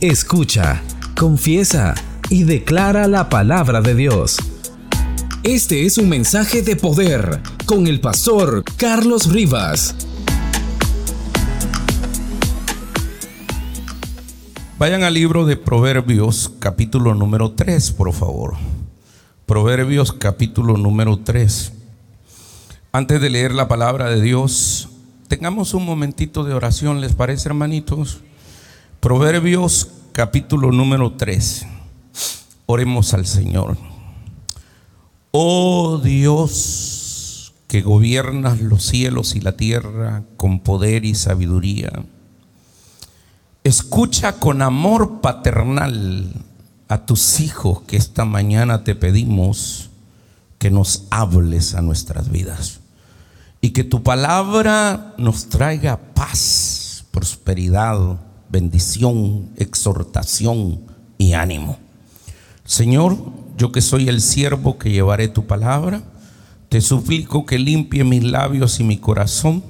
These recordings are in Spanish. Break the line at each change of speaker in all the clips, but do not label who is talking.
escucha, confiesa y declara la palabra de Dios. Este es un mensaje de poder con el pastor Carlos Rivas.
Vayan al libro de Proverbios capítulo número 3, por favor. Proverbios capítulo número 3. Antes de leer la palabra de Dios, tengamos un momentito de oración, ¿les parece, hermanitos? Proverbios capítulo número 3. Oremos al Señor. Oh Dios, que gobiernas los cielos y la tierra con poder y sabiduría. Escucha con amor paternal a tus hijos que esta mañana te pedimos que nos hables a nuestras vidas y que tu palabra nos traiga paz, prosperidad, bendición, exhortación y ánimo. Señor, yo que soy el siervo que llevaré tu palabra, te suplico que limpie mis labios y mi corazón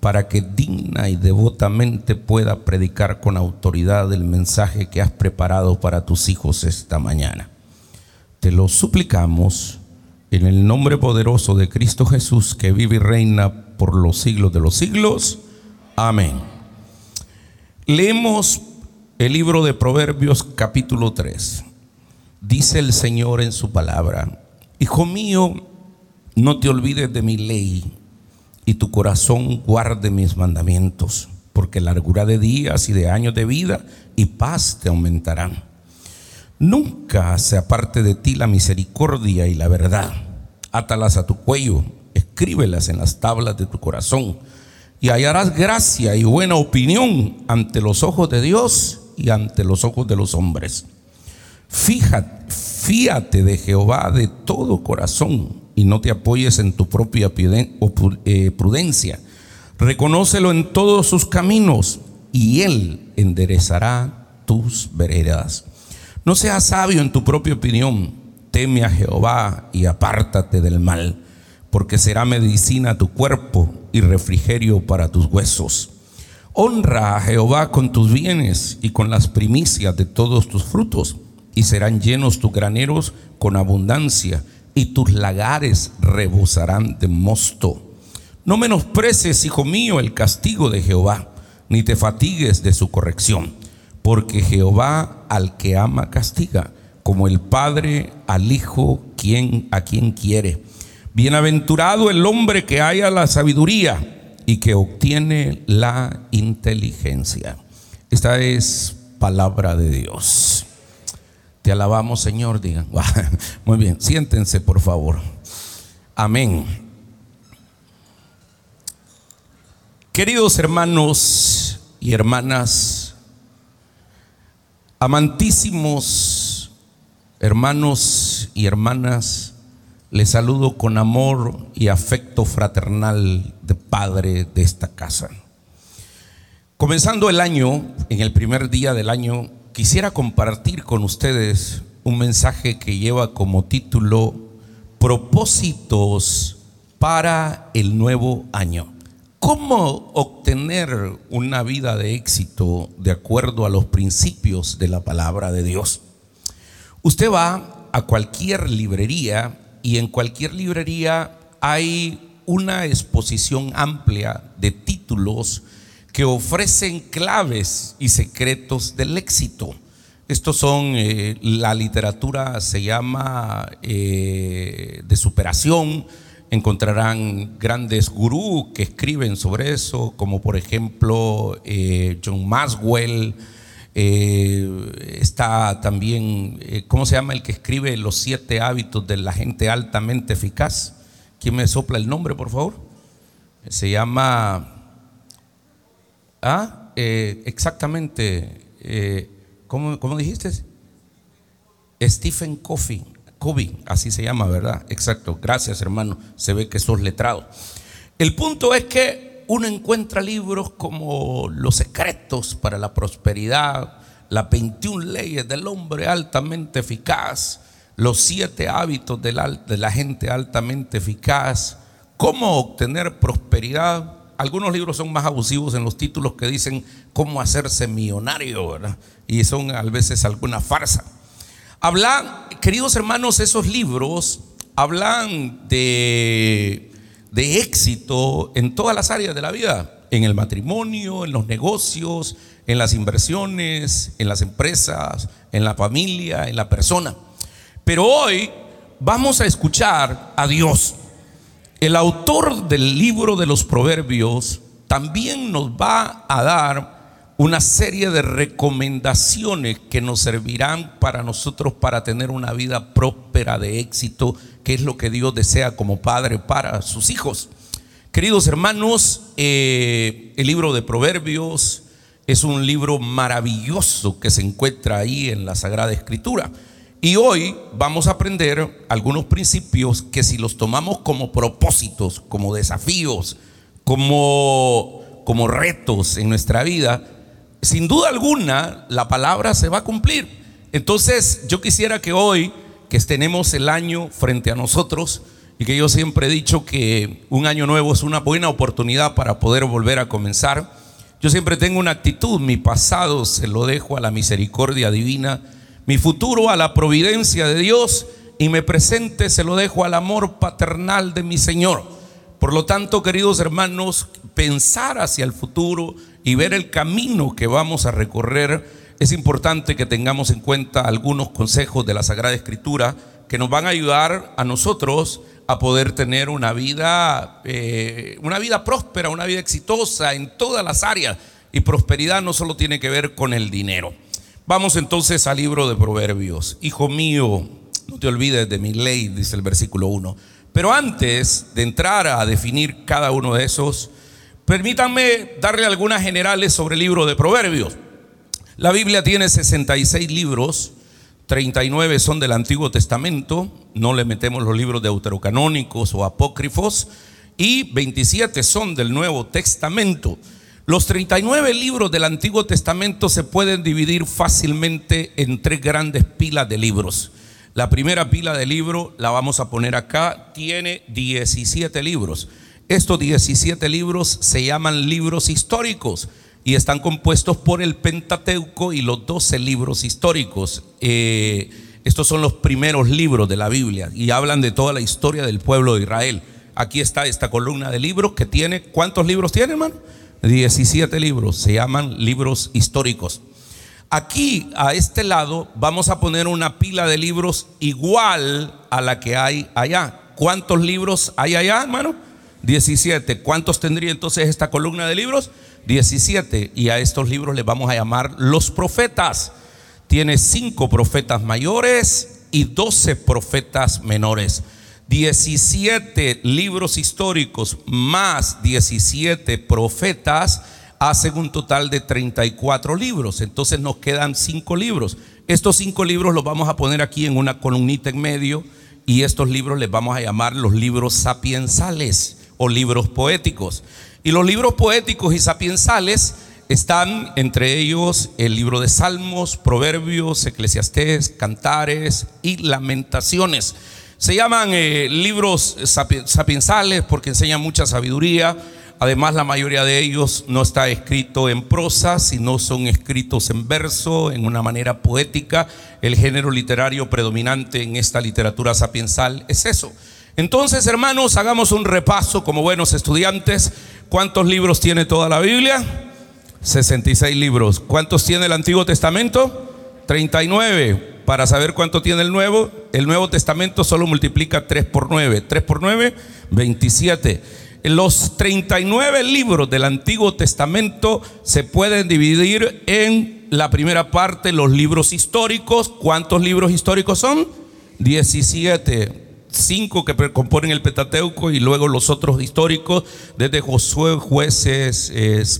para que digna y devotamente pueda predicar con autoridad el mensaje que has preparado para tus hijos esta mañana. Te lo suplicamos en el nombre poderoso de Cristo Jesús, que vive y reina por los siglos de los siglos. Amén. Leemos el libro de Proverbios capítulo 3. Dice el Señor en su palabra, Hijo mío, no te olvides de mi ley y tu corazón guarde mis mandamientos, porque largura de días y de años de vida y paz te aumentarán. Nunca se aparte de ti la misericordia y la verdad. Átalas a tu cuello, escríbelas en las tablas de tu corazón, y hallarás gracia y buena opinión ante los ojos de Dios y ante los ojos de los hombres. Fíjate, fíate de Jehová de todo corazón y no te apoyes en tu propia eh, prudencia. Reconócelo en todos sus caminos y Él enderezará tus veredas. No seas sabio en tu propia opinión, teme a Jehová y apártate del mal, porque será medicina tu cuerpo y refrigerio para tus huesos. Honra a Jehová con tus bienes y con las primicias de todos tus frutos, y serán llenos tus graneros con abundancia, y tus lagares rebosarán de mosto. No menosprecies, hijo mío, el castigo de Jehová, ni te fatigues de su corrección porque Jehová al que ama castiga, como el Padre al Hijo quien, a quien quiere. Bienaventurado el hombre que haya la sabiduría y que obtiene la inteligencia. Esta es palabra de Dios. Te alabamos, Señor, digan. Muy bien, siéntense, por favor. Amén. Queridos hermanos y hermanas, Amantísimos hermanos y hermanas, les saludo con amor y afecto fraternal de padre de esta casa. Comenzando el año, en el primer día del año, quisiera compartir con ustedes un mensaje que lleva como título Propósitos para el nuevo año. ¿Cómo obtener una vida de éxito de acuerdo a los principios de la palabra de Dios? Usted va a cualquier librería y en cualquier librería hay una exposición amplia de títulos que ofrecen claves y secretos del éxito. Estos son, eh, la literatura se llama eh, de superación, encontrarán grandes gurús que escriben sobre eso, como por ejemplo eh, John Maswell. Eh, está también, eh, ¿cómo se llama el que escribe los siete hábitos de la gente altamente eficaz? ¿Quién me sopla el nombre, por favor? Se llama, ah, exactamente, ¿cómo, ¿cómo, dijiste? Stephen Coffey. COVID, así se llama, ¿verdad? Exacto, gracias hermano, se ve que sos letrado. El punto es que uno encuentra libros como Los secretos para la prosperidad, las 21 leyes del hombre altamente eficaz, los siete hábitos de la, gente altamente eficaz, cómo obtener prosperidad algunos libros son más abusivos en los títulos que dicen cómo hacerse millonario, ¿verdad? Y son a veces alguna farsa. Hablan, queridos hermanos, esos libros hablan de, de éxito en todas las áreas de la vida, en el matrimonio, en los negocios, en las inversiones, en las empresas, en la familia, en la persona. Pero hoy vamos a escuchar a Dios. El autor del libro de los proverbios también nos va a dar una serie de recomendaciones que nos servirán para nosotros para tener una vida próspera de éxito, que es lo que Dios desea como padre para sus hijos. Queridos hermanos, eh, el libro de proverbios es un libro maravilloso que se encuentra ahí en la Sagrada Escritura. Y hoy vamos a aprender algunos principios que si los tomamos como propósitos, como desafíos, como, como retos en nuestra vida, sin duda alguna la palabra se va a cumplir. Entonces yo quisiera que hoy, que tenemos el año frente a nosotros, y que yo siempre he dicho que un año nuevo es una buena oportunidad para poder volver a comenzar, yo siempre tengo una actitud, mi pasado se lo dejo a la misericordia divina mi futuro a la providencia de Dios y mi presente se lo dejo al amor paternal de mi Señor. Por lo tanto, queridos hermanos, pensar hacia el futuro y ver el camino que vamos a recorrer, es importante que tengamos en cuenta algunos consejos de la Sagrada Escritura que nos van a ayudar a nosotros a poder tener una vida, eh, una vida próspera, una vida exitosa en todas las áreas. Y prosperidad no solo tiene que ver con el dinero. Vamos entonces al libro de Proverbios. Hijo mío, no te olvides de mi ley, dice el versículo 1. Pero antes de entrar a definir cada uno de esos, permítanme darle algunas generales sobre el libro de Proverbios. La Biblia tiene 66 libros, 39 son del Antiguo Testamento, no le metemos los libros deuterocanónicos o apócrifos, y 27 son del Nuevo Testamento. Los 39 libros del Antiguo Testamento se pueden dividir fácilmente en tres grandes pilas de libros. La primera pila de libro la vamos a poner acá, tiene 17 libros. Estos 17 libros se llaman libros históricos y están compuestos por el Pentateuco y los 12 libros históricos. Eh, estos son los primeros libros de la Biblia y hablan de toda la historia del pueblo de Israel. Aquí está esta columna de libros que tiene, ¿cuántos libros tiene, hermano? 17 libros, se llaman libros históricos. Aquí, a este lado, vamos a poner una pila de libros igual a la que hay allá. ¿Cuántos libros hay allá, hermano? 17. ¿Cuántos tendría entonces esta columna de libros? 17. Y a estos libros les vamos a llamar los profetas. Tiene cinco profetas mayores y 12 profetas menores. 17 libros históricos más 17 profetas hacen un total de 34 libros. Entonces nos quedan 5 libros. Estos 5 libros los vamos a poner aquí en una columnita en medio y estos libros les vamos a llamar los libros sapiensales o libros poéticos. Y los libros poéticos y sapiensales están entre ellos el libro de Salmos, Proverbios, Eclesiastés, Cantares y Lamentaciones. Se llaman eh, libros sapiensales porque enseñan mucha sabiduría. Además, la mayoría de ellos no está escrito en prosa, sino son escritos en verso, en una manera poética. El género literario predominante en esta literatura sapiensal es eso. Entonces, hermanos, hagamos un repaso como buenos estudiantes. ¿Cuántos libros tiene toda la Biblia? 66 libros. ¿Cuántos tiene el Antiguo Testamento? 39 para saber cuánto tiene el Nuevo, el Nuevo Testamento solo multiplica 3 por 9. 3 por 9, 27. Los 39 libros del Antiguo Testamento se pueden dividir en la primera parte, los libros históricos. ¿Cuántos libros históricos son? 17 cinco que componen el Pentateuco y luego los otros históricos, desde Josué, jueces,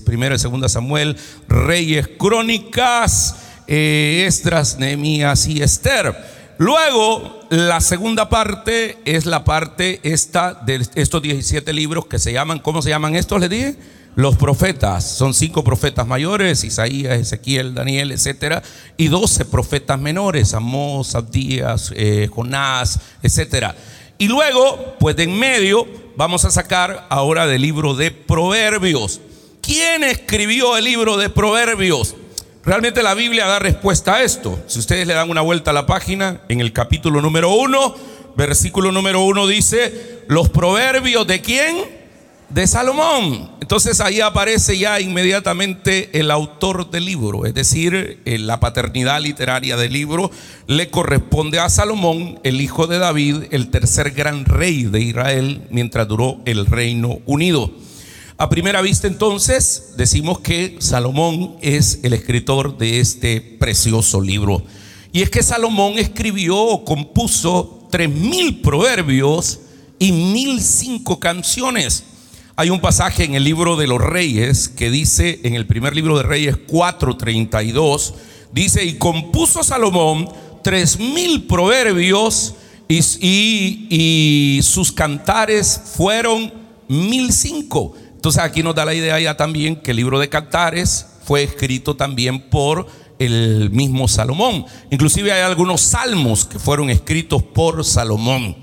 primera y segunda Samuel, reyes, crónicas, eh, Estras, Nehemías y Esther. Luego, la segunda parte es la parte esta de estos 17 libros que se llaman, ¿cómo se llaman estos? Le dije, los profetas. Son cinco profetas mayores, Isaías, Ezequiel, Daniel, etcétera, y 12 profetas menores, Amós, Abdías, eh, Jonás, etcétera. Y luego, pues de en medio, vamos a sacar ahora del libro de Proverbios. ¿Quién escribió el libro de Proverbios? Realmente la Biblia da respuesta a esto. Si ustedes le dan una vuelta a la página, en el capítulo número uno, versículo número uno dice, los proverbios de quién? De Salomón. Entonces ahí aparece ya inmediatamente el autor del libro, es decir, eh, la paternidad literaria del libro le corresponde a Salomón, el hijo de David, el tercer gran rey de Israel, mientras duró el reino unido. A primera vista entonces decimos que Salomón es el escritor de este precioso libro. Y es que Salomón escribió o compuso tres mil proverbios y mil cinco canciones. Hay un pasaje en el libro de los reyes que dice, en el primer libro de Reyes 4:32, dice, y compuso Salomón tres mil proverbios y, y, sus cantares fueron mil cinco. Entonces aquí nos da la idea ya también que el libro de cantares fue escrito también por el mismo Salomón. Inclusive hay algunos salmos que fueron escritos por Salomón.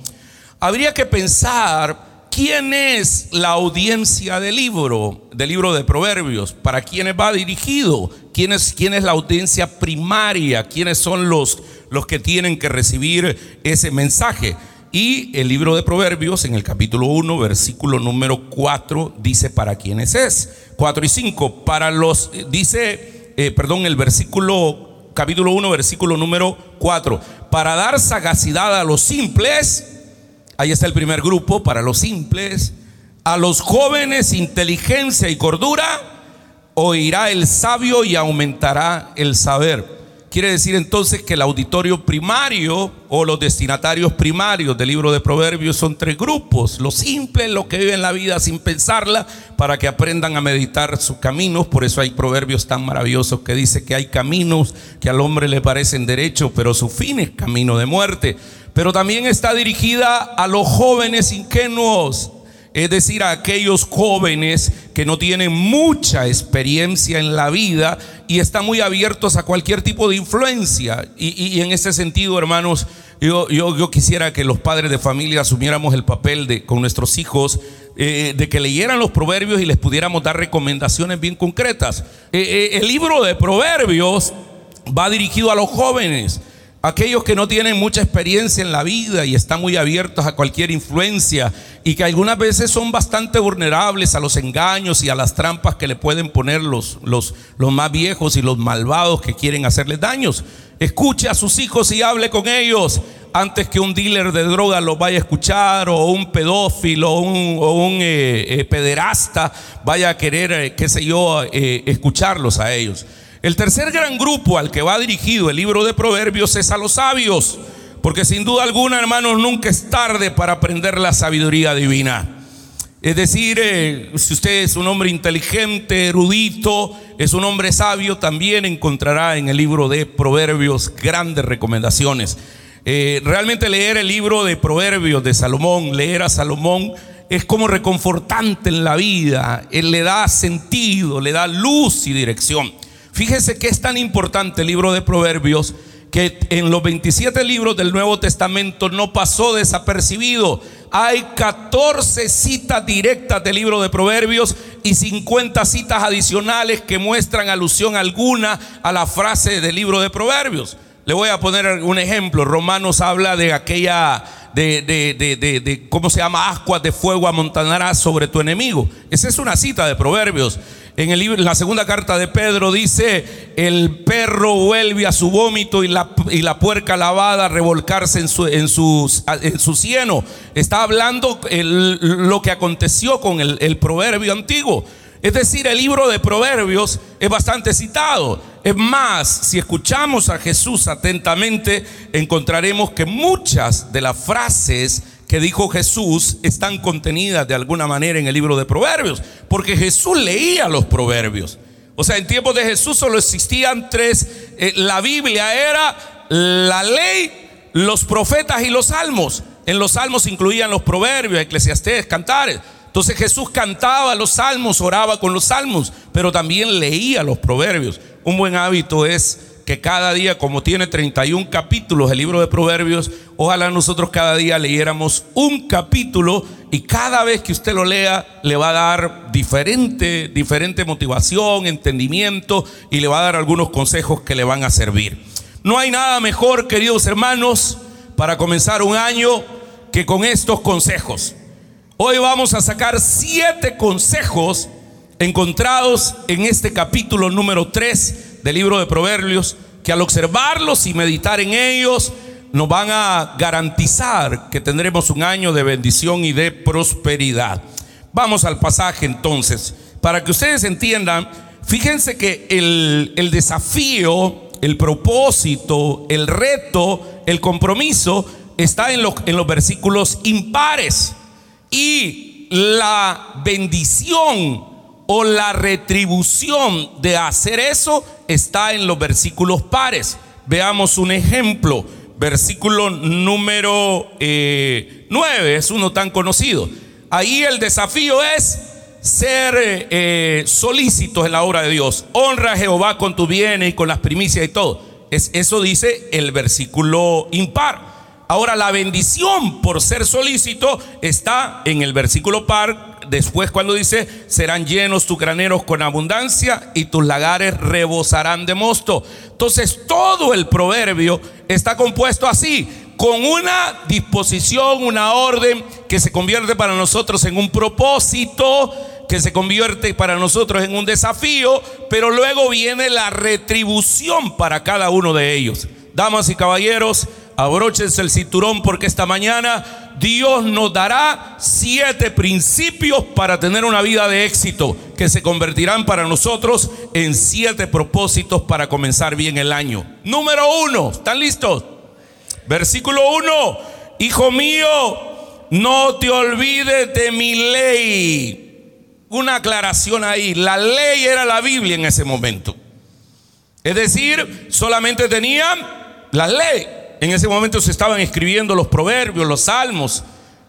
Habría que pensar ¿Quién es la audiencia del libro, del libro de Proverbios? ¿Para quiénes va dirigido? ¿Quién es, quién es la audiencia primaria? ¿Quiénes son los, los que tienen que recibir ese mensaje? Y el libro de Proverbios, en el capítulo 1, versículo número 4, dice para quiénes es. 4 y 5, para los, dice, eh, perdón, el versículo, capítulo 1, versículo número 4, para dar sagacidad a los simples Ahí está el primer grupo para los simples. A los jóvenes inteligencia y cordura, oirá el sabio y aumentará el saber. Quiere decir entonces que el auditorio primario o los destinatarios primarios del libro de Proverbios son tres grupos. Los simples, los que viven la vida sin pensarla, para que aprendan a meditar sus caminos. Por eso hay proverbios tan maravillosos que dice que hay caminos que al hombre le parecen derechos, pero su fin es camino de muerte pero también está dirigida a los jóvenes ingenuos, es decir, a aquellos jóvenes que no tienen mucha experiencia en la vida y están muy abiertos a cualquier tipo de influencia. Y, en ese sentido, hermanos, yo, yo, quisiera que los padres de familia asumiéramos el papel de, con nuestros hijos eh, de que leyeran los proverbios y les pudiéramos dar recomendaciones bien concretas. Eh, eh, el libro de proverbios va dirigido a los jóvenes. Aquellos que no tienen mucha experiencia en la vida y están muy abiertos a cualquier influencia y que algunas veces son bastante vulnerables a los engaños y a las trampas que le pueden poner los, los, los más viejos y los malvados que quieren hacerles daños. Escuche a sus hijos y hable con ellos antes que un dealer de drogas los vaya a escuchar o un pedófilo o un, eh, eh, pederasta vaya a querer, eh, qué sé yo, escucharlos a ellos. El tercer gran grupo al que va dirigido el libro de Proverbios es a los sabios, porque sin duda alguna, hermanos, nunca es tarde para aprender la sabiduría divina. Es decir, eh, si usted es un hombre inteligente, erudito, es un hombre sabio, también encontrará en el libro de Proverbios grandes recomendaciones. Eh, realmente leer el libro de Proverbios de Salomón, leer a Salomón, es como reconfortante en la vida. Él le da sentido, le da luz y dirección. Fíjese que es tan importante el libro de Proverbios que en los 27 libros del Nuevo Testamento no pasó desapercibido. Hay 14 citas directas del libro de Proverbios y 50 citas adicionales que muestran alusión alguna a la frase del libro de Proverbios. Le voy a poner un ejemplo. Romanos habla de aquella, de, ¿cómo se llama? Ascuas de fuego amontonarás sobre tu enemigo. Esa es una cita de Proverbios. En, el libro, la segunda carta de Pedro dice, el perro vuelve a su vómito y la, y la puerca lavada a revolcarse en su, en, en su cieno. Está hablando lo que aconteció con el, el proverbio antiguo. Es decir, el libro de Proverbios es bastante citado. Es más, si escuchamos a Jesús atentamente, encontraremos que muchas de las frases que dijo Jesús están contenidas de alguna manera en el libro de Proverbios, porque Jesús leía los Proverbios. O sea, en tiempos de Jesús solo existían tres. Eh, la Biblia era la ley, los profetas y los salmos. En los salmos incluían los proverbios, eclesiastés, cantares. Entonces Jesús cantaba los salmos, oraba con los salmos, pero también leía los proverbios. Un buen hábito es que cada día, como tiene 31 capítulos el libro de Proverbios, ojalá nosotros cada día leyéramos un capítulo y cada vez que usted lo lea le va a dar diferente, diferente motivación, entendimiento y le va a dar algunos consejos que le van a servir. No hay nada mejor, queridos hermanos, para comenzar un año que con estos consejos. Hoy vamos a sacar siete consejos encontrados en este capítulo número 3 del libro de Proverbios, que al observarlos y meditar en ellos, nos van a garantizar que tendremos un año de bendición y de prosperidad. Vamos al pasaje entonces. Para que ustedes entiendan, fíjense que el, el desafío, el propósito, el reto, el compromiso está en, en los versículos impares. Y la bendición o la retribución de hacer eso está en los versículos pares. Veamos un ejemplo. Versículo número 9 eh, es uno tan conocido. Ahí el desafío es ser eh, solícitos en la obra de Dios. Honra a Jehová con tu bienes y con las primicias y todo. Es, eso dice el versículo impar. Ahora la bendición por ser solícito está en el versículo par. Después cuando dice, serán llenos tus graneros con abundancia y tus lagares rebosarán de mosto. Entonces todo el proverbio está compuesto así, con una disposición, una orden que se convierte para nosotros en un propósito, que se convierte para nosotros en un desafío, pero luego viene la retribución para cada uno de ellos. Damas y caballeros, abróchense el cinturón porque esta mañana Dios nos dará siete principios para tener una vida de éxito que se convertirán para nosotros en siete propósitos para comenzar bien el año. Número uno, ¿están listos? Versículo uno, hijo mío, no te olvides de mi ley. Una aclaración ahí, la ley era la Biblia en ese momento. Es decir, solamente tenían la ley. En ese momento se estaban escribiendo los proverbios, los salmos.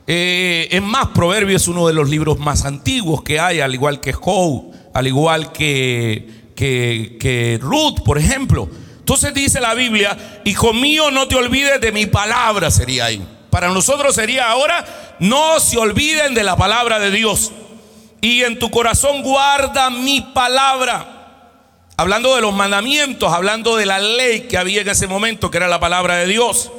Eh, es más, Proverbios es uno de los libros más antiguos que hay, al igual que Job, al igual que, que, que Ruth, por ejemplo. Entonces dice la Biblia, hijo mío, no te olvides de mi palabra, sería ahí. Para nosotros sería ahora, no se olviden de la palabra de Dios. Y en tu corazón guarda mi palabra hablando de los mandamientos, hablando de la ley que había en ese momento, que era la palabra de Dios.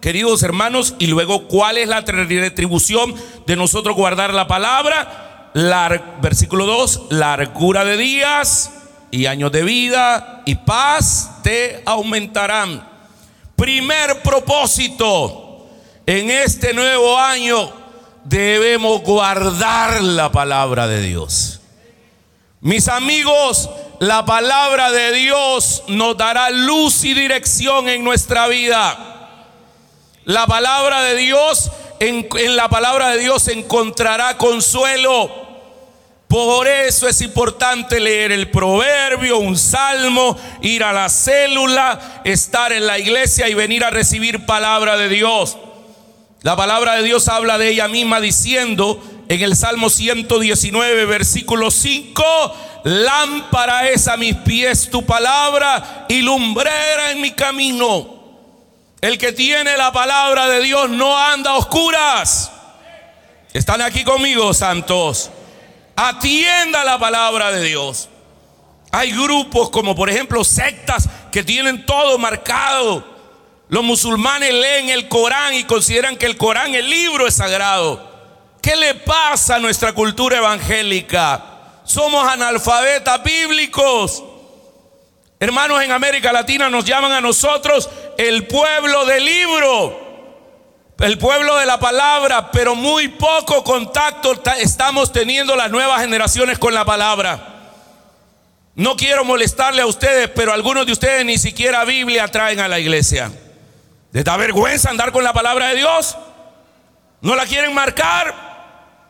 Queridos hermanos, y luego, ¿cuál es la retribución de nosotros guardar la palabra? versículo 2, largura de días y años de vida y paz te aumentarán. Primer propósito, en este nuevo año debemos guardar la palabra de Dios. Mis amigos, la palabra de Dios nos dará luz y dirección en nuestra vida. La palabra de Dios, en, la palabra de Dios encontrará consuelo. Por eso es importante leer el proverbio, un salmo, ir a la célula, estar en la iglesia y venir a recibir palabra de Dios. La palabra de Dios habla de ella misma diciendo en el Salmo 119, versículo 5, Lámpara es a mis pies tu palabra y lumbrera en mi camino. El que tiene la palabra de Dios no anda a oscuras. Están aquí conmigo, santos. Atienda la palabra de Dios. Hay grupos como por ejemplo sectas que tienen todo marcado. Los musulmanes leen el Corán y consideran que el Corán, el libro, es sagrado. ¿Qué le pasa a nuestra cultura evangélica? somos analfabetas bíblicos. Hermanos, en América Latina nos llaman a nosotros el pueblo del libro, el pueblo de la palabra, pero muy poco contacto estamos teniendo las nuevas generaciones con la palabra. No quiero molestarle a ustedes, pero algunos de ustedes ni siquiera Biblia traen a la iglesia. ¿Les da vergüenza andar con la palabra de Dios? ¿No la quieren marcar?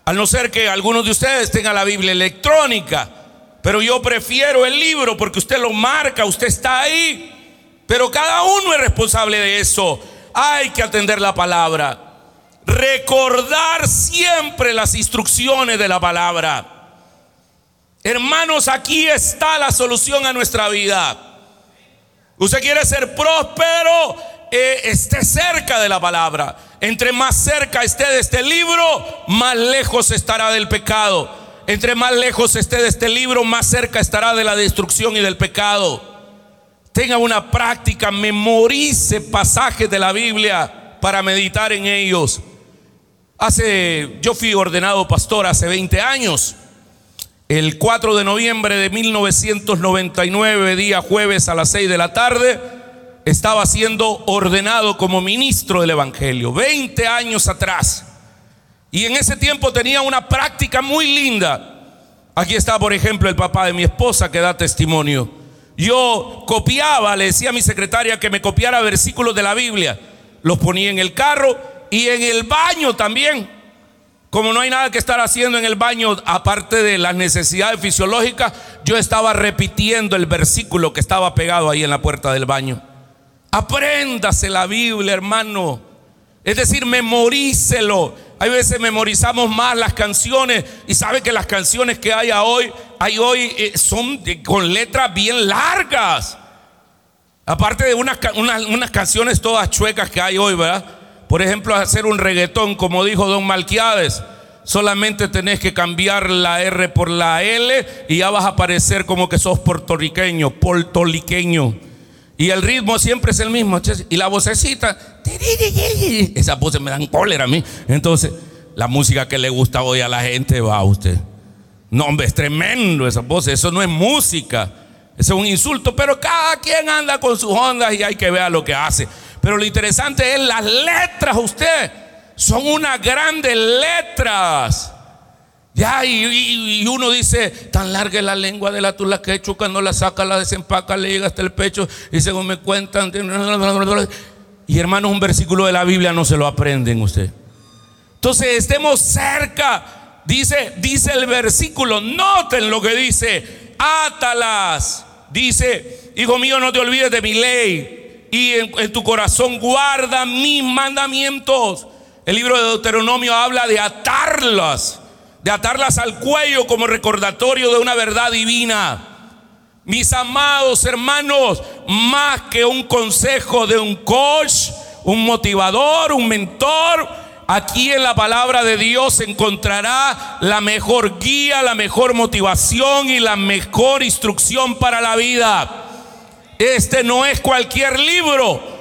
Al no ser que algunos de ustedes tengan la Biblia electrónica. Pero yo prefiero el libro porque usted lo marca, usted está ahí. Pero cada uno es responsable de eso. Hay que atender la palabra. Recordar siempre las instrucciones de la palabra. Hermanos, aquí está la solución a nuestra vida. Usted quiere ser próspero, eh, esté cerca de la palabra. Entre más cerca esté de este libro, más lejos estará del pecado. Entre más lejos esté de este libro, más cerca estará de la destrucción y del pecado. Tenga una práctica, memorice pasajes de la Biblia para meditar en ellos. Hace, yo fui ordenado pastor hace 20 años. El 4 de noviembre de 1999, día jueves a las 6 de la tarde, estaba siendo ordenado como ministro del Evangelio, 20 años atrás. Y en ese tiempo tenía una práctica muy linda. Aquí está, por ejemplo, el papá de mi esposa que da testimonio. Yo copiaba, le decía a mi secretaria que me copiara versículos de la Biblia. Los ponía en el carro y en el baño también. Como no hay nada que estar haciendo en el baño aparte de las necesidades fisiológicas, yo estaba repitiendo el versículo que estaba pegado ahí en la puerta del baño. Apréndase la Biblia, hermano. Es decir, memorícelo. Hay veces memorizamos más las canciones y sabe que las canciones que hay hoy, hay hoy eh, son con letras bien largas. Aparte de unas, unas, canciones todas chuecas que hay hoy, ¿verdad? Por ejemplo, hacer un reggaetón, como dijo Don Malquiades, solamente tenés que cambiar la R por la L y ya vas a parecer como que sos puertorriqueño, puertorriqueño. Y el ritmo siempre es el mismo. Y la vocecita, esas voces me dan cólera a mí. Entonces, la música que le gusta hoy a la gente va a usted. No, hombre, es tremendo esa voz. Eso no es música. Eso es un insulto. Pero cada quien anda con sus ondas y hay que ver lo que hace. Pero lo interesante es las letras, usted. Son unas grandes letras. Ya, y, uno dice, tan larga es la lengua de la tula que cuando la saca, la desempaca, le llega hasta el pecho, y según me cuentan, y hermanos, un versículo de la Biblia no se lo aprenden usted. Entonces, estemos cerca, dice, dice el versículo, noten lo que dice, átalas, dice, hijo mío, no te olvides de mi ley, y en tu corazón guarda mis mandamientos. El libro de Deuteronomio habla de atarlas de atarlas al cuello como recordatorio de una verdad divina. Mis amados hermanos, más que un consejo de un coach, un motivador, un mentor, aquí en la palabra de Dios encontrará la mejor guía, la mejor motivación y la mejor instrucción para la vida. Este no es cualquier libro.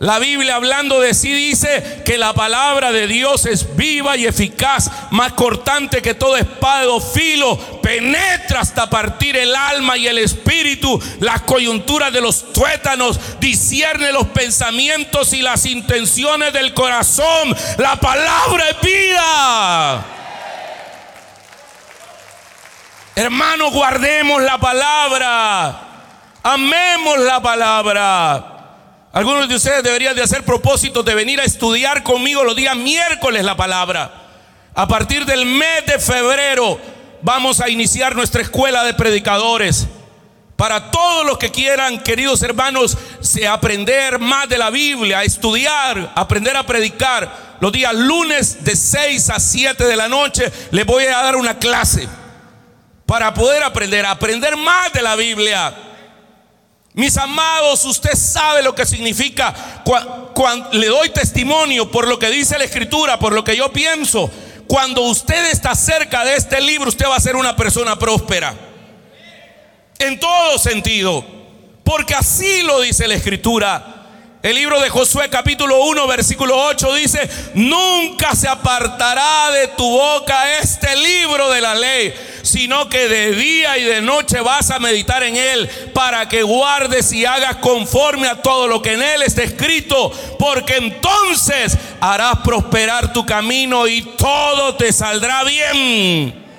La Biblia hablando de sí dice que la palabra de Dios es viva y eficaz, más cortante que todo espada de filo, penetra hasta partir el alma y el espíritu, las coyunturas de los tuétanos, discierne los pensamientos y las intenciones del corazón. La palabra es vida. Hermanos, guardemos la palabra. Amemos la palabra. Algunos de ustedes deberían de hacer propósitos de venir a estudiar conmigo los días miércoles la palabra. A partir del mes de febrero vamos a iniciar nuestra escuela de predicadores. Para todos los que quieran, queridos hermanos, aprender más de la Biblia, estudiar, aprender a predicar. Los días lunes de 6 a 7 de la noche les voy a dar una clase para poder aprender, aprender más de la Biblia. Mis amados, usted sabe lo que significa cuando, le doy testimonio por lo que dice la escritura, por lo que yo pienso. Cuando usted está cerca de este libro, usted va a ser una persona próspera. En todo sentido. Porque así lo dice la escritura. El libro de Josué capítulo 1 versículo 8 dice, nunca se apartará de tu boca este libro de la ley, sino que de día y de noche vas a meditar en él para que guardes y hagas conforme a todo lo que en él está escrito, porque entonces harás prosperar tu camino y todo te saldrá bien.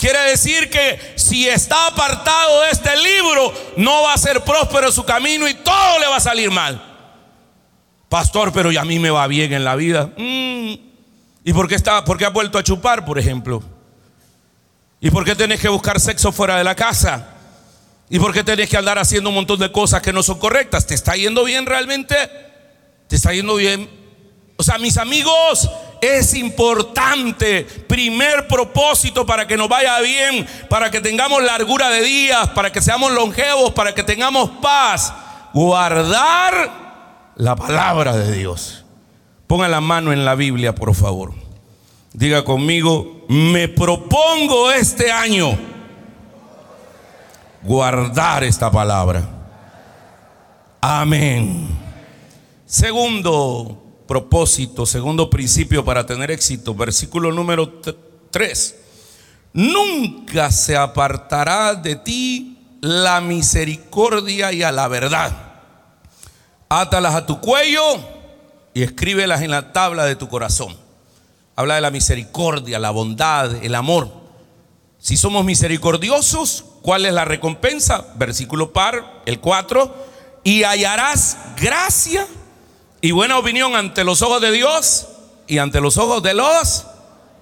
Quiere decir que si está apartado de este libro, no va a ser próspero su camino y todo le va a salir mal. Pastor, pero ya a mí me va bien en la vida. Mm. ¿Y por qué, está, por qué ha vuelto a chupar, por ejemplo? ¿Y por qué tenés que buscar sexo fuera de la casa? ¿Y por qué tenés que andar haciendo un montón de cosas que no son correctas? ¿Te está yendo bien realmente? ¿Te está yendo bien? O sea, mis amigos, es importante. Primer propósito para que nos vaya bien, para que tengamos largura de días, para que seamos longevos, para que tengamos paz. Guardar la palabra de Dios. Ponga la mano en la Biblia, por favor. Diga conmigo, me propongo este año guardar esta palabra. Amén. Segundo propósito, segundo principio para tener éxito, versículo número 3. Nunca se apartará de ti la misericordia y a la verdad. Átalas a tu cuello y escríbelas en la tabla de tu corazón. Habla de la misericordia, la bondad, el amor. Si somos misericordiosos, ¿cuál es la recompensa? Versículo par, el 4. Y hallarás gracia y buena opinión ante los ojos de Dios y ante los ojos de los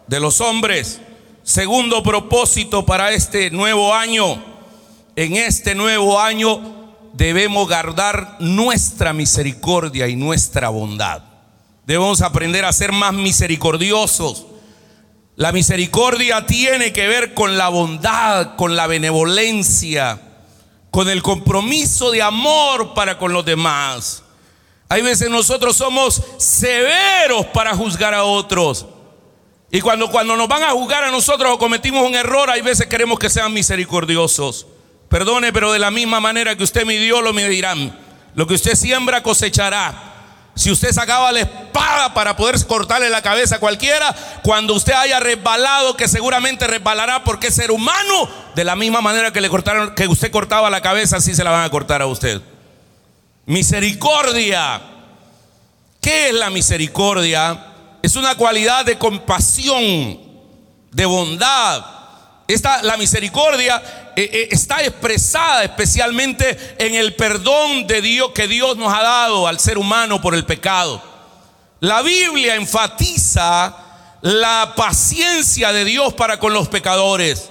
de los hombres. Segundo propósito para este nuevo año. En este nuevo año debemos guardar nuestra misericordia y nuestra bondad. Debemos aprender a ser más misericordiosos. La misericordia tiene que ver con la bondad, con la benevolencia, con el compromiso de amor para con los demás. Hay veces nosotros somos severos para juzgar a otros. Y cuando, cuando nos van a juzgar a nosotros o cometimos un error, hay veces queremos que sean misericordiosos. Perdone, pero de la misma manera que usted midió, lo medirán. Lo que usted siembra, cosechará. Si usted sacaba la espada para poder cortarle la cabeza a cualquiera, cuando usted haya resbalado, que seguramente resbalará porque es ser humano, de la misma manera que le cortaron, que usted cortaba la cabeza, así se la van a cortar a usted. Misericordia. ¿Qué es la misericordia? Es una cualidad de compasión, de bondad. Esta, la misericordia eh, eh, está expresada especialmente en el perdón de Dios que Dios nos ha dado al ser humano por el pecado. La Biblia enfatiza la paciencia de Dios para con los pecadores.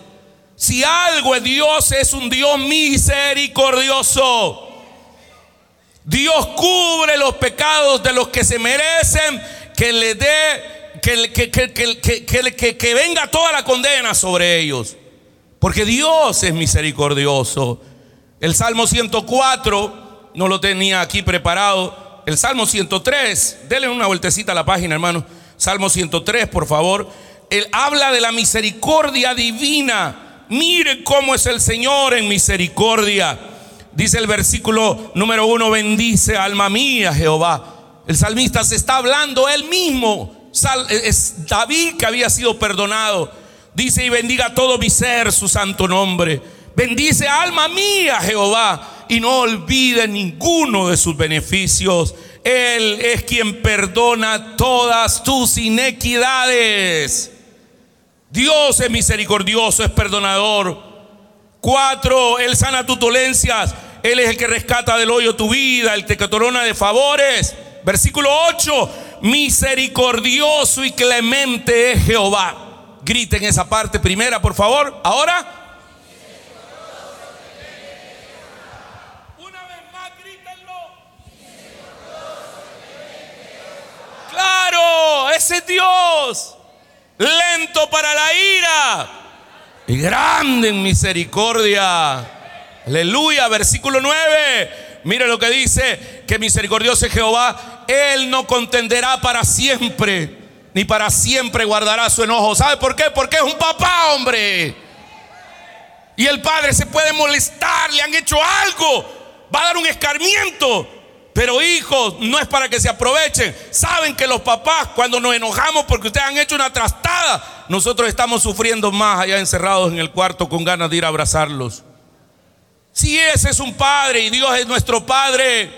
Si algo es Dios, es un Dios misericordioso. Dios cubre los pecados de los que se merecen que le dé, que, que, que, venga toda la condena sobre ellos. Porque Dios es misericordioso. El Salmo 104, no lo tenía aquí preparado. El Salmo 103, denle una vueltecita a la página, hermano. Salmo 103, por favor. Él habla de la misericordia divina. Mire cómo es el Señor en misericordia. Dice el versículo número uno, bendice alma mía Jehová. El salmista se está hablando él mismo. Es David que había sido perdonado. Dice y bendiga todo mi ser su santo nombre. Bendice alma mía Jehová y no olvide ninguno de sus beneficios. Él es quien perdona todas tus inequidades. Dios es misericordioso, es perdonador. Cuatro, Él sana tus dolencias. Él es el que rescata del hoyo tu vida, el que te de favores. Versículo 8, misericordioso y clemente es Jehová. Griten esa parte primera, por favor. Ahora. Una vez más, grítenlo. Claro, ese es Dios. Lento para la ira y grande en misericordia. Aleluya, versículo 9. Mire lo que dice, que misericordioso es Jehová, Él no contenderá para siempre, ni para siempre guardará su enojo. ¿Sabe por qué? Porque es un papá, hombre. Y el padre se puede molestar, le han hecho algo, va a dar un escarmiento. Pero hijos, no es para que se aprovechen. Saben que los papás, cuando nos enojamos porque ustedes han hecho una trastada, nosotros estamos sufriendo más allá encerrados en el cuarto con ganas de ir a abrazarlos. Si ese es un Padre y Dios es nuestro Padre,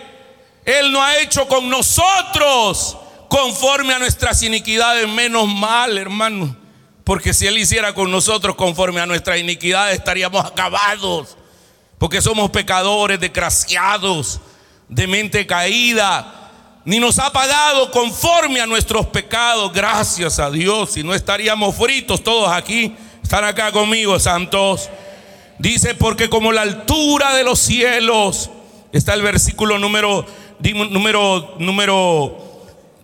Él no ha hecho con nosotros conforme a nuestras iniquidades, menos mal, hermano. Porque si Él hiciera con nosotros conforme a nuestras iniquidades, estaríamos acabados. Porque somos pecadores, desgraciados, de mente caída. Ni nos ha pagado conforme a nuestros pecados, gracias a Dios. Si no estaríamos fritos todos aquí. Están acá conmigo, santos. Dice, porque como la altura de los cielos, está el versículo número, número, número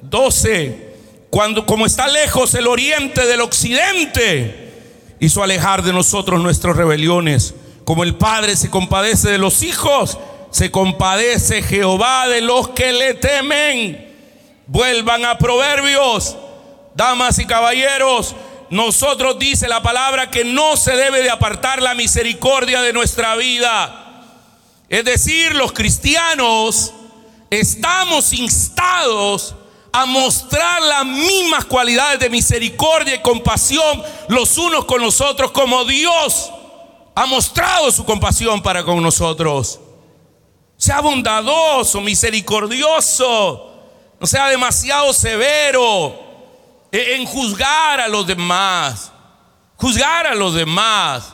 12, cuando como está lejos el oriente del occidente, hizo alejar de nosotros nuestras rebeliones. Como el Padre se compadece de los hijos, se compadece Jehová de los que le temen. Vuelvan a Proverbios, damas y caballeros. Nosotros dice la palabra que no se debe de apartar la misericordia de nuestra vida. Es decir, los cristianos estamos instados a mostrar las mismas cualidades de misericordia y compasión los unos con los otros como Dios ha mostrado su compasión para con nosotros. Sea bondadoso, misericordioso, no sea demasiado severo en juzgar a los demás, juzgar a los demás.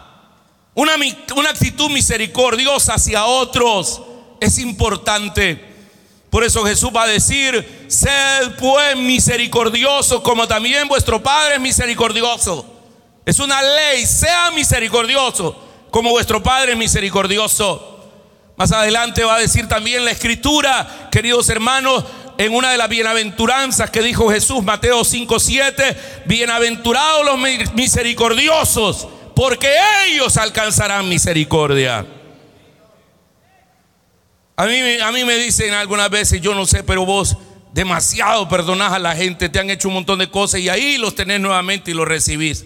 Una, una actitud misericordiosa hacia otros es importante. Por eso Jesús va a decir, sed pues misericordioso como también vuestro Padre es misericordioso. Es una ley, sea misericordioso como vuestro Padre es misericordioso. Más adelante va a decir también la escritura, queridos hermanos, en una de las bienaventuranzas que dijo Jesús, Mateo 5:7, bienaventurados los misericordiosos, porque ellos alcanzarán misericordia. A mí, a mí me dicen algunas veces, yo no sé, pero vos demasiado perdonás a la gente, te han hecho un montón de cosas y ahí los tenés nuevamente y los recibís.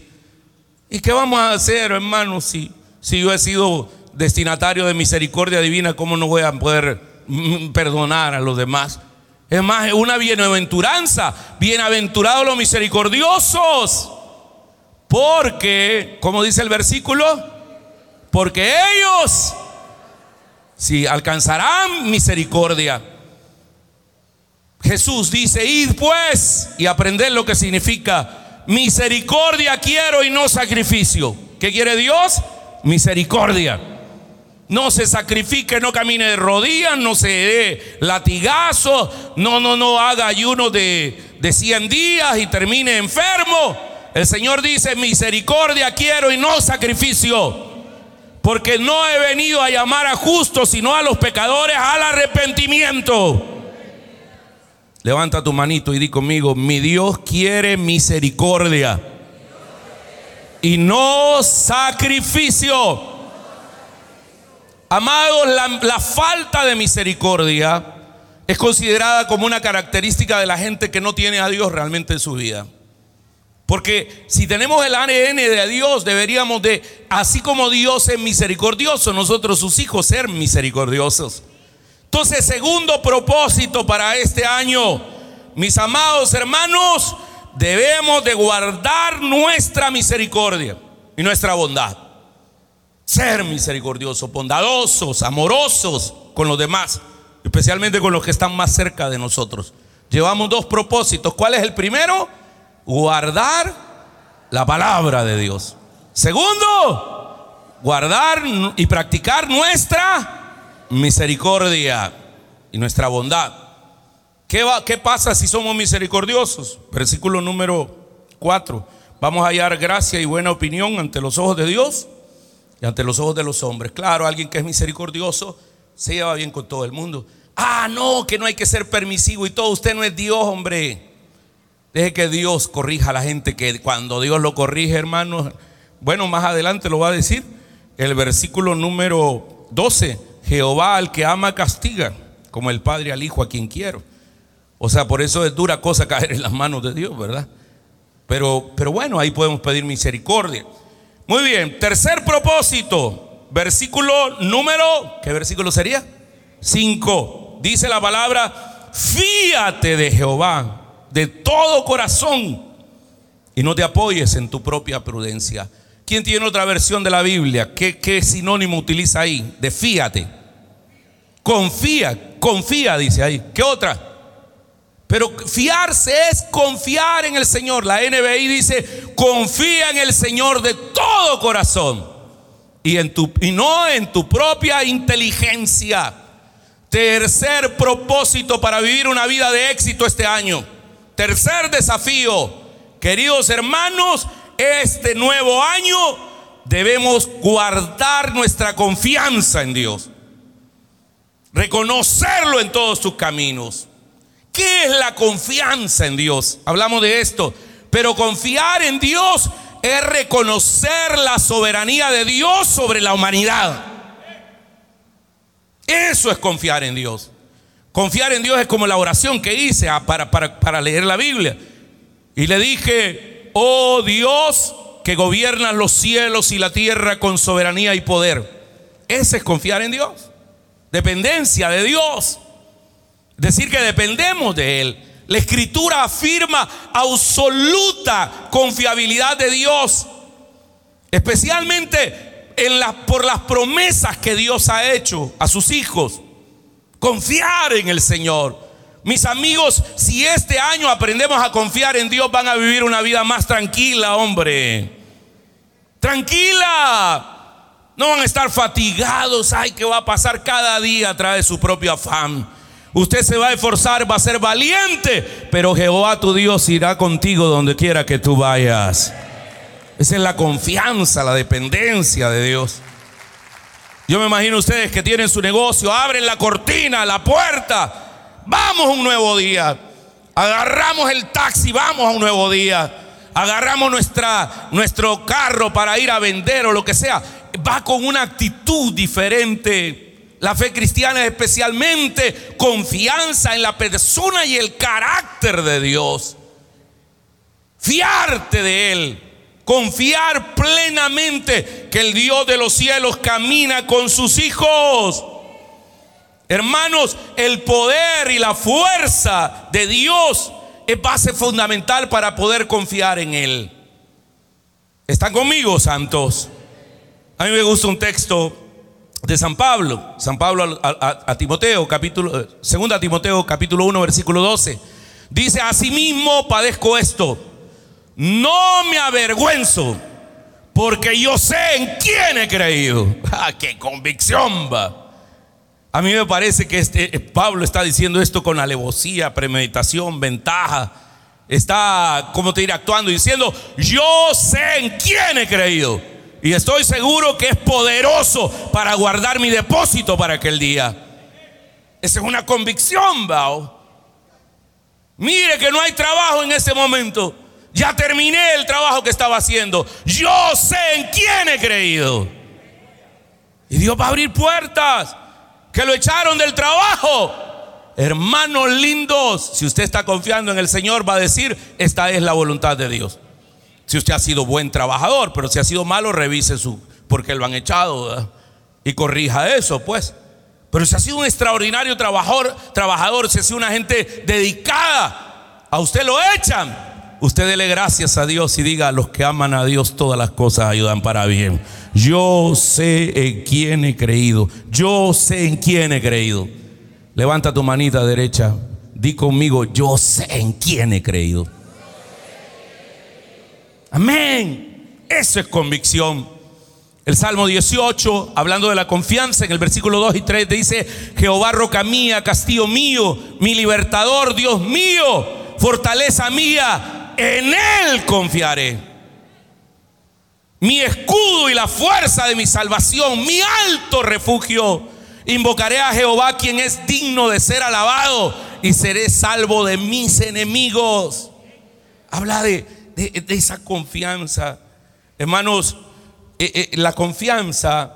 ¿Y qué vamos a hacer, hermanos, si, si yo he sido destinatario de misericordia divina, cómo no voy a poder mm, perdonar a los demás? Es más, una bienaventuranza. Bienaventurados los misericordiosos. Porque, como dice el versículo, porque ellos si alcanzarán misericordia. Jesús dice, id pues y aprended lo que significa misericordia quiero y no sacrificio. ¿Qué quiere Dios? Misericordia. No se sacrifique, no camine de rodillas, no se dé latigazo, no, no, no haga ayuno de, de 100 días y termine enfermo. El Señor dice, misericordia quiero y no sacrificio. Porque no he venido a llamar a justos, sino a los pecadores al arrepentimiento. Levanta tu manito y di conmigo, mi Dios quiere misericordia y no sacrificio. Amados, la, falta de misericordia es considerada como una característica de la gente que no tiene a Dios realmente en su vida. Porque si tenemos el ADN de Dios, deberíamos de, así como Dios es misericordioso, nosotros sus hijos ser misericordiosos. Entonces, segundo propósito para este año, mis amados hermanos, debemos de guardar nuestra misericordia y nuestra bondad. Ser misericordiosos, bondadosos, amorosos con los demás, especialmente con los que están más cerca de nosotros. Llevamos dos propósitos. ¿Cuál es el primero? Guardar la palabra de Dios. Segundo, guardar y practicar nuestra misericordia y nuestra bondad. ¿Qué, va, ¿Qué pasa si somos misericordiosos? Versículo número 4. Vamos a hallar gracia y buena opinión ante los ojos de Dios ante los ojos de los hombres. Claro, alguien que es misericordioso se lleva bien con todo el mundo. Ah, no, que no hay que ser permisivo y todo. Usted no es Dios, hombre. Deje que Dios corrija a la gente, que cuando Dios lo corrige, hermanos, bueno, más adelante lo va a decir. El versículo número 12, Jehová al que ama castiga, como el Padre al Hijo a quien quiero. O sea, por eso es dura cosa caer en las manos de Dios, ¿verdad? Pero, pero bueno, ahí podemos pedir misericordia. Muy bien, tercer propósito, versículo número, ¿qué versículo sería? 5. Dice la palabra, fíate de Jehová de todo corazón y no te apoyes en tu propia prudencia. ¿Quién tiene otra versión de la Biblia? ¿Qué, qué sinónimo utiliza ahí? De fíate. Confía, confía, dice ahí. ¿Qué otra? Pero fiarse es confiar en el Señor. La NBI dice, confía en el Señor de todo corazón y, en tu, y no en tu propia inteligencia. Tercer propósito para vivir una vida de éxito este año. Tercer desafío, queridos hermanos, este nuevo año debemos guardar nuestra confianza en Dios. Reconocerlo en todos sus caminos ¿Qué es la confianza en Dios? Hablamos de esto. Pero confiar en Dios es reconocer la soberanía de Dios sobre la humanidad. Eso es confiar en Dios. Confiar en Dios es como la oración que hice ah, para, para, leer la Biblia. Y le dije, oh Dios que gobiernas los cielos y la tierra con soberanía y poder. Ese es confiar en Dios. Dependencia de Dios. Decir que dependemos de Él. La escritura afirma absoluta confiabilidad de Dios. Especialmente por las promesas que Dios ha hecho a sus hijos. Confiar en el Señor. Mis amigos, si este año aprendemos a confiar en Dios, van a vivir una vida más tranquila, hombre. Tranquila. No van a estar fatigados. Ay, ¿qué va a pasar cada día? Trae su propio afán. Usted se va a esforzar, va a ser valiente, pero Jehová tu Dios irá contigo donde quiera que tú vayas. Esa es la confianza, la dependencia de Dios. Yo me imagino ustedes que tienen su negocio, abren la cortina, la puerta. Vamos a un nuevo día. Agarramos el taxi, vamos a un nuevo día. Agarramos nuestra, nuestro carro para ir a vender o lo que sea. Va con una actitud diferente. La fe cristiana es especialmente confianza en la persona y el carácter de Dios. Fiarte de Él. Confiar plenamente que el Dios de los cielos camina con sus hijos. Hermanos, el poder y la fuerza de Dios es base fundamental para poder confiar en Él. ¿Están conmigo, santos? A mí me gusta un texto de San Pablo, San Pablo a, Timoteo, capítulo, eh, segunda Timoteo, capítulo 1, versículo 12. Dice, asimismo padezco esto no me avergüenzo, porque yo sé en quién he creído. ¡Ah, qué convicción va! A mí me parece que este, eh, Pablo está diciendo esto con alevosía, premeditación, ventaja. Está, como te diré, actuando diciendo, yo sé en quién he creído. Y estoy seguro que es poderoso para guardar mi depósito para aquel día. Esa es una convicción, Bao. Mire que no hay trabajo en ese momento. Ya terminé el trabajo que estaba haciendo. Yo sé en quién he creído. Y Dios va a abrir puertas. Que lo echaron del trabajo. Hermanos lindos, si usted está confiando en el Señor, va a decir, esta es la voluntad de Dios. Si usted ha sido buen trabajador, pero si ha sido malo, revise su, porque lo han echado y corrija eso, pues. Pero si ha sido un extraordinario trabajador, trabajador, si ha sido una gente dedicada, a usted lo echan. Usted dele gracias a Dios y diga, a los que aman a Dios todas las cosas ayudan para bien. Yo sé en quién he creído. Yo sé en quién he creído. Levanta tu manita derecha. Di conmigo, yo sé en quién he creído. Amén. Eso es convicción. El Salmo 18, hablando de la confianza, en el versículo 2 y 3 dice, Jehová roca mía, castillo mío, mi libertador, Dios mío, fortaleza mía, en Él confiaré. Mi escudo y la fuerza de mi salvación, mi alto refugio. Invocaré a Jehová quien es digno de ser alabado y seré salvo de mis enemigos. Habla de, esa confianza. Hermanos, eh, eh, la confianza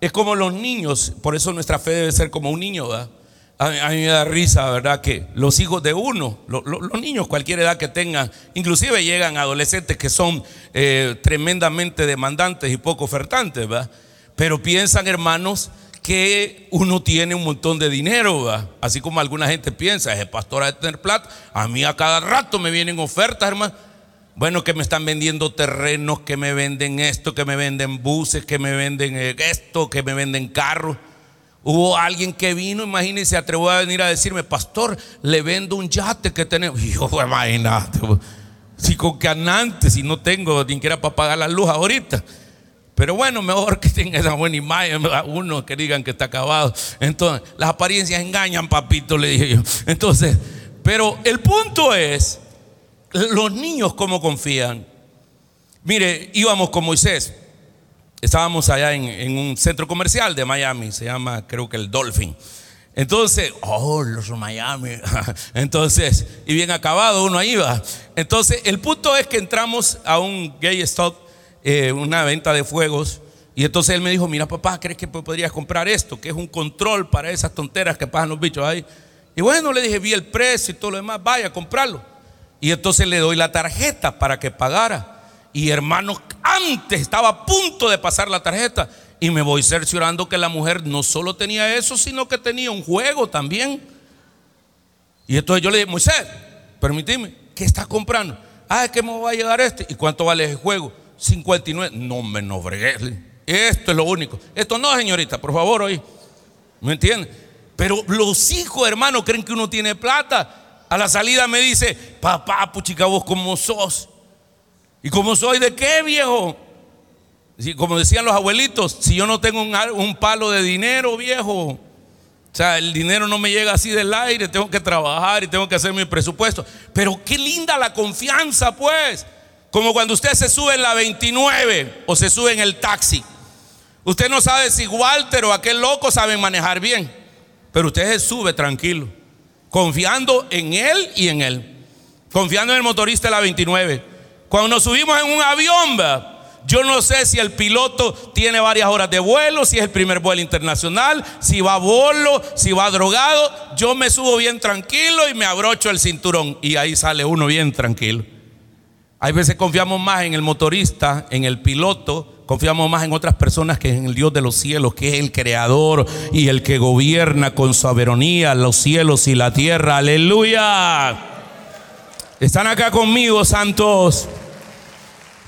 es como los niños, por eso nuestra fe debe ser como un niño. ¿verdad? A, mí me da risa, ¿verdad? Que los hijos de uno, los niños, cualquier edad que tengan, inclusive llegan adolescentes que son eh, tremendamente demandantes y poco ofertantes, ¿verdad? Pero piensan, hermanos, que uno tiene un montón de dinero, ¿verdad? Así como alguna gente piensa, es pastor de tener plata. A mí a cada rato me vienen ofertas, hermano. Bueno, que me están vendiendo terrenos, que me venden esto, que me venden buses, que me venden eh, esto, que me venden carros. Hubo alguien que vino, imagínense, se atrevió a venir a decirme, pastor, le vendo un yate que tenemos. Y yo, imagínate, si con canantes, si no tengo ni siquiera para pagar la luz ahorita. Pero bueno, mejor que tenga esa buena imagen, uno que digan que está acabado. Entonces, las apariencias engañan, papito, le dije yo. Entonces, pero el punto es, los niños cómo confían. Mire, íbamos con Moisés. Estábamos allá en, un centro comercial de Miami, se llama creo que el Dolphin. Entonces, oh, los Miami. Entonces, y bien acabado uno ahí va. Entonces, el punto es que entramos a un gay stock, eh, una venta de fuegos. Y entonces él me dijo, mira papá, ¿crees que podrías comprar esto? Que es un control para esas tonteras que pasan los bichos ahí. Y bueno, le dije, vi el precio y todo lo demás, vaya comprarlo. Y entonces le doy la tarjeta para que pagara. Y hermano, antes estaba a punto de pasar la tarjeta. Y me voy cerciorando que la mujer no solo tenía eso, sino que tenía un juego también. Y entonces yo le dije, Moisés, permíteme, ¿qué estás comprando? Ah, es que me va a llegar este. ¿Y cuánto vale el juego? 59. No me no Esto es lo único. Esto no, señorita, por favor, hoy. ¿Me entiende? Pero los hijos, hermano, creen que uno tiene plata. A la salida me dice, papá, puchica, vos cómo sos. ¿Y cómo soy de qué, viejo? Como decían los abuelitos, si yo no tengo un, palo de dinero, viejo, o sea, el dinero no me llega así del aire, tengo que trabajar y tengo que hacer mi presupuesto. Pero qué linda la confianza, pues. Como cuando usted se sube en la 29 o se sube en el taxi. Usted no sabe si Walter o aquel loco saben manejar bien, pero usted se sube tranquilo, confiando en él y en él, confiando en el motorista de la 29. Cuando nos subimos en un avión, yo no sé si el piloto tiene varias horas de vuelo, si es el primer vuelo internacional, si va a bolo, si va drogado. Yo me subo bien tranquilo y me abrocho el cinturón y ahí sale uno bien tranquilo. Hay veces confiamos más en el motorista, en el piloto, confiamos más en otras personas que en el Dios de los cielos, que es el creador y el que gobierna con soberanía los cielos y la tierra. Aleluya. ¿Están acá conmigo, santos?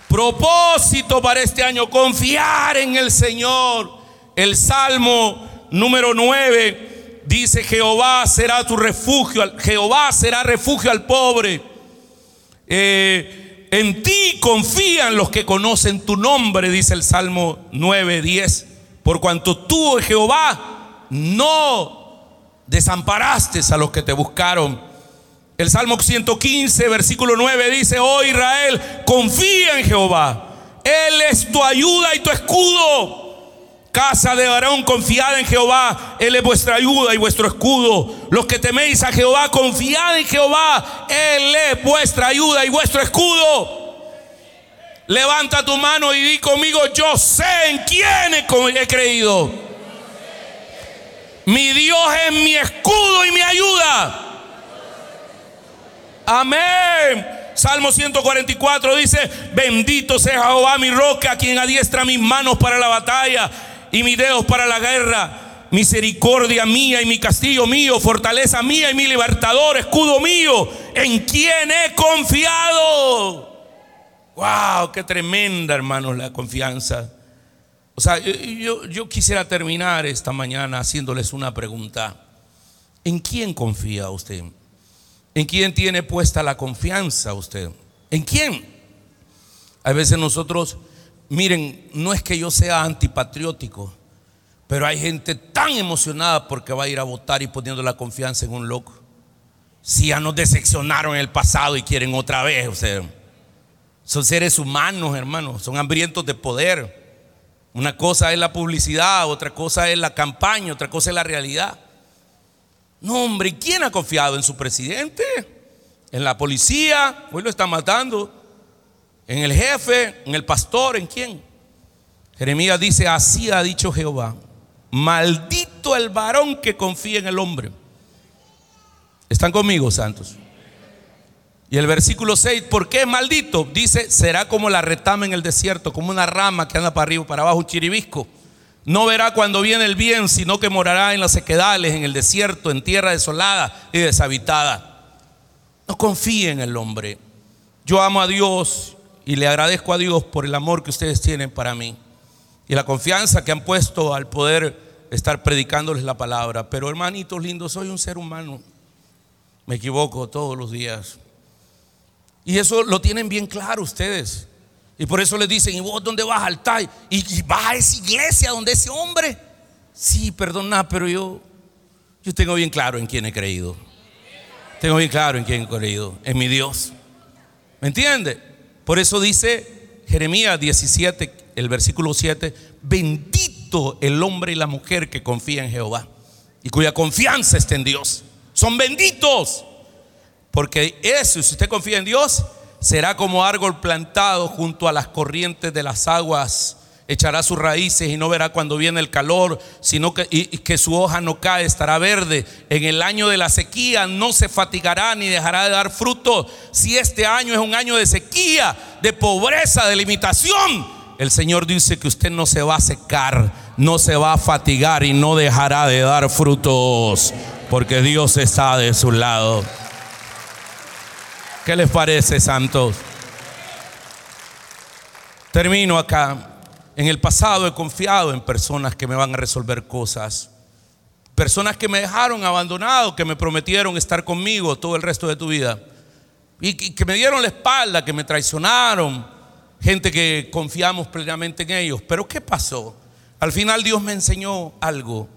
Propósito para este año, confiar en el Señor. El Salmo número 9 dice, Jehová será tu refugio, Jehová será refugio al pobre. Eh, en ti confían los que conocen tu nombre, dice el Salmo 9, 10. Por cuanto tú, Jehová, no desamparaste a los que te buscaron. El Salmo 115, versículo 9 dice, oh Israel, confía en Jehová. Él es tu ayuda y tu escudo. Casa de varón, confiad en Jehová. Él es vuestra ayuda y vuestro escudo. Los que teméis a Jehová, confiad en Jehová. Él es vuestra ayuda y vuestro escudo. Levanta tu mano y di conmigo, yo sé en quién he creído. Mi Dios es mi escudo y mi ayuda. Amén. Salmo 144 dice, bendito sea Jehová mi roca, quien adiestra mis manos para la batalla y mis dedos para la guerra. Misericordia mía y mi castillo mío, fortaleza mía y mi libertador, escudo mío, en quien he confiado. Wow, qué tremenda, hermanos, la confianza. O sea, yo, yo quisiera terminar esta mañana haciéndoles una pregunta. ¿En quién confía usted? ¿En quién tiene puesta la confianza usted? ¿En quién? A veces nosotros, miren, no es que yo sea antipatriótico, pero hay gente tan emocionada porque va a ir a votar y poniendo la confianza en un loco. Si ya nos decepcionaron en el pasado y quieren otra vez, o sea, son seres humanos, hermanos, son hambrientos de poder. Una cosa es la publicidad, otra cosa es la campaña, otra cosa es la realidad. No, hombre, ¿quién ha confiado en su presidente? ¿En la policía? Hoy lo está matando. ¿En el jefe? ¿En el pastor? ¿En quién? Jeremías dice, así ha dicho Jehová, maldito el varón que confía en el hombre. ¿Están conmigo, santos? Y el versículo 6, ¿por qué es maldito? Dice, será como la retama en el desierto, como una rama que anda para arriba, para abajo, un chiribisco. No verá cuando viene el bien, sino que morará en las sequedales, en el desierto, en tierra desolada y deshabitada. No confíe en el hombre. Yo amo a Dios y le agradezco a Dios por el amor que ustedes tienen para mí y la confianza que han puesto al poder estar predicándoles la palabra. Pero hermanitos lindos, soy un ser humano. Me equivoco todos los días. Y eso lo tienen bien claro ustedes. Y por eso le dicen, ¿y vos dónde vas al TAI? ¿Y, vas a esa iglesia donde ese hombre? Sí, perdona, pero yo, yo tengo bien claro en quién he creído. Tengo bien claro en quién he creído, en mi Dios. ¿Me entiende? Por eso dice Jeremías 17, el versículo 7, bendito el hombre y la mujer que confía en Jehová y cuya confianza está en Dios. Son benditos. Porque eso, si usted confía en Dios, será como árbol plantado junto a las corrientes de las aguas. Echará sus raíces y no verá cuando viene el calor, sino que, su hoja no cae, estará verde. En el año de la sequía no se fatigará ni dejará de dar fruto. Si este año es un año de sequía, de pobreza, de limitación, el Señor dice que usted no se va a secar, no se va a fatigar y no dejará de dar frutos, porque Dios está de su lado. ¿Qué les parece, santos? Termino acá. En el pasado he confiado en personas que me van a resolver cosas. Personas que me dejaron abandonado, que me prometieron estar conmigo todo el resto de tu vida. Y que me dieron la espalda, que me traicionaron. Gente que confiamos plenamente en ellos. Pero ¿qué pasó? Al final Dios me enseñó algo.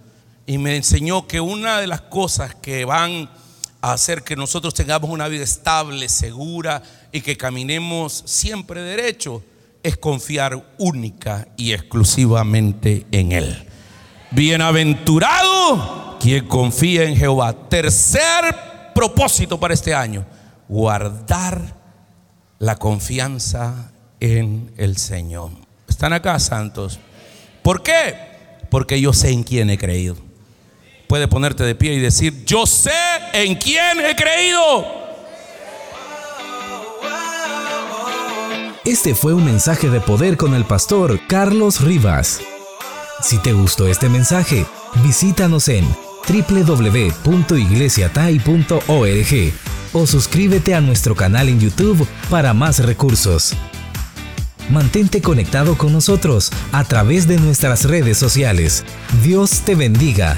Y me enseñó que una de las cosas que van hacer que nosotros tengamos una vida estable, segura y que caminemos siempre derecho, es confiar única y exclusivamente en Él. Bienaventurado quien confía en Jehová. Tercer propósito para este año, guardar la confianza en el Señor. ¿Están acá, santos? ¿Por qué? Porque yo sé en quién he creído puede ponerte de pie y decir, yo sé en quién he creído.
Este fue un mensaje de poder con el pastor Carlos Rivas. Si te gustó este mensaje, visítanos en www.iglesiatai.org o suscríbete a nuestro canal en YouTube para más recursos. Mantente conectado con nosotros a través de nuestras redes sociales. Dios te bendiga.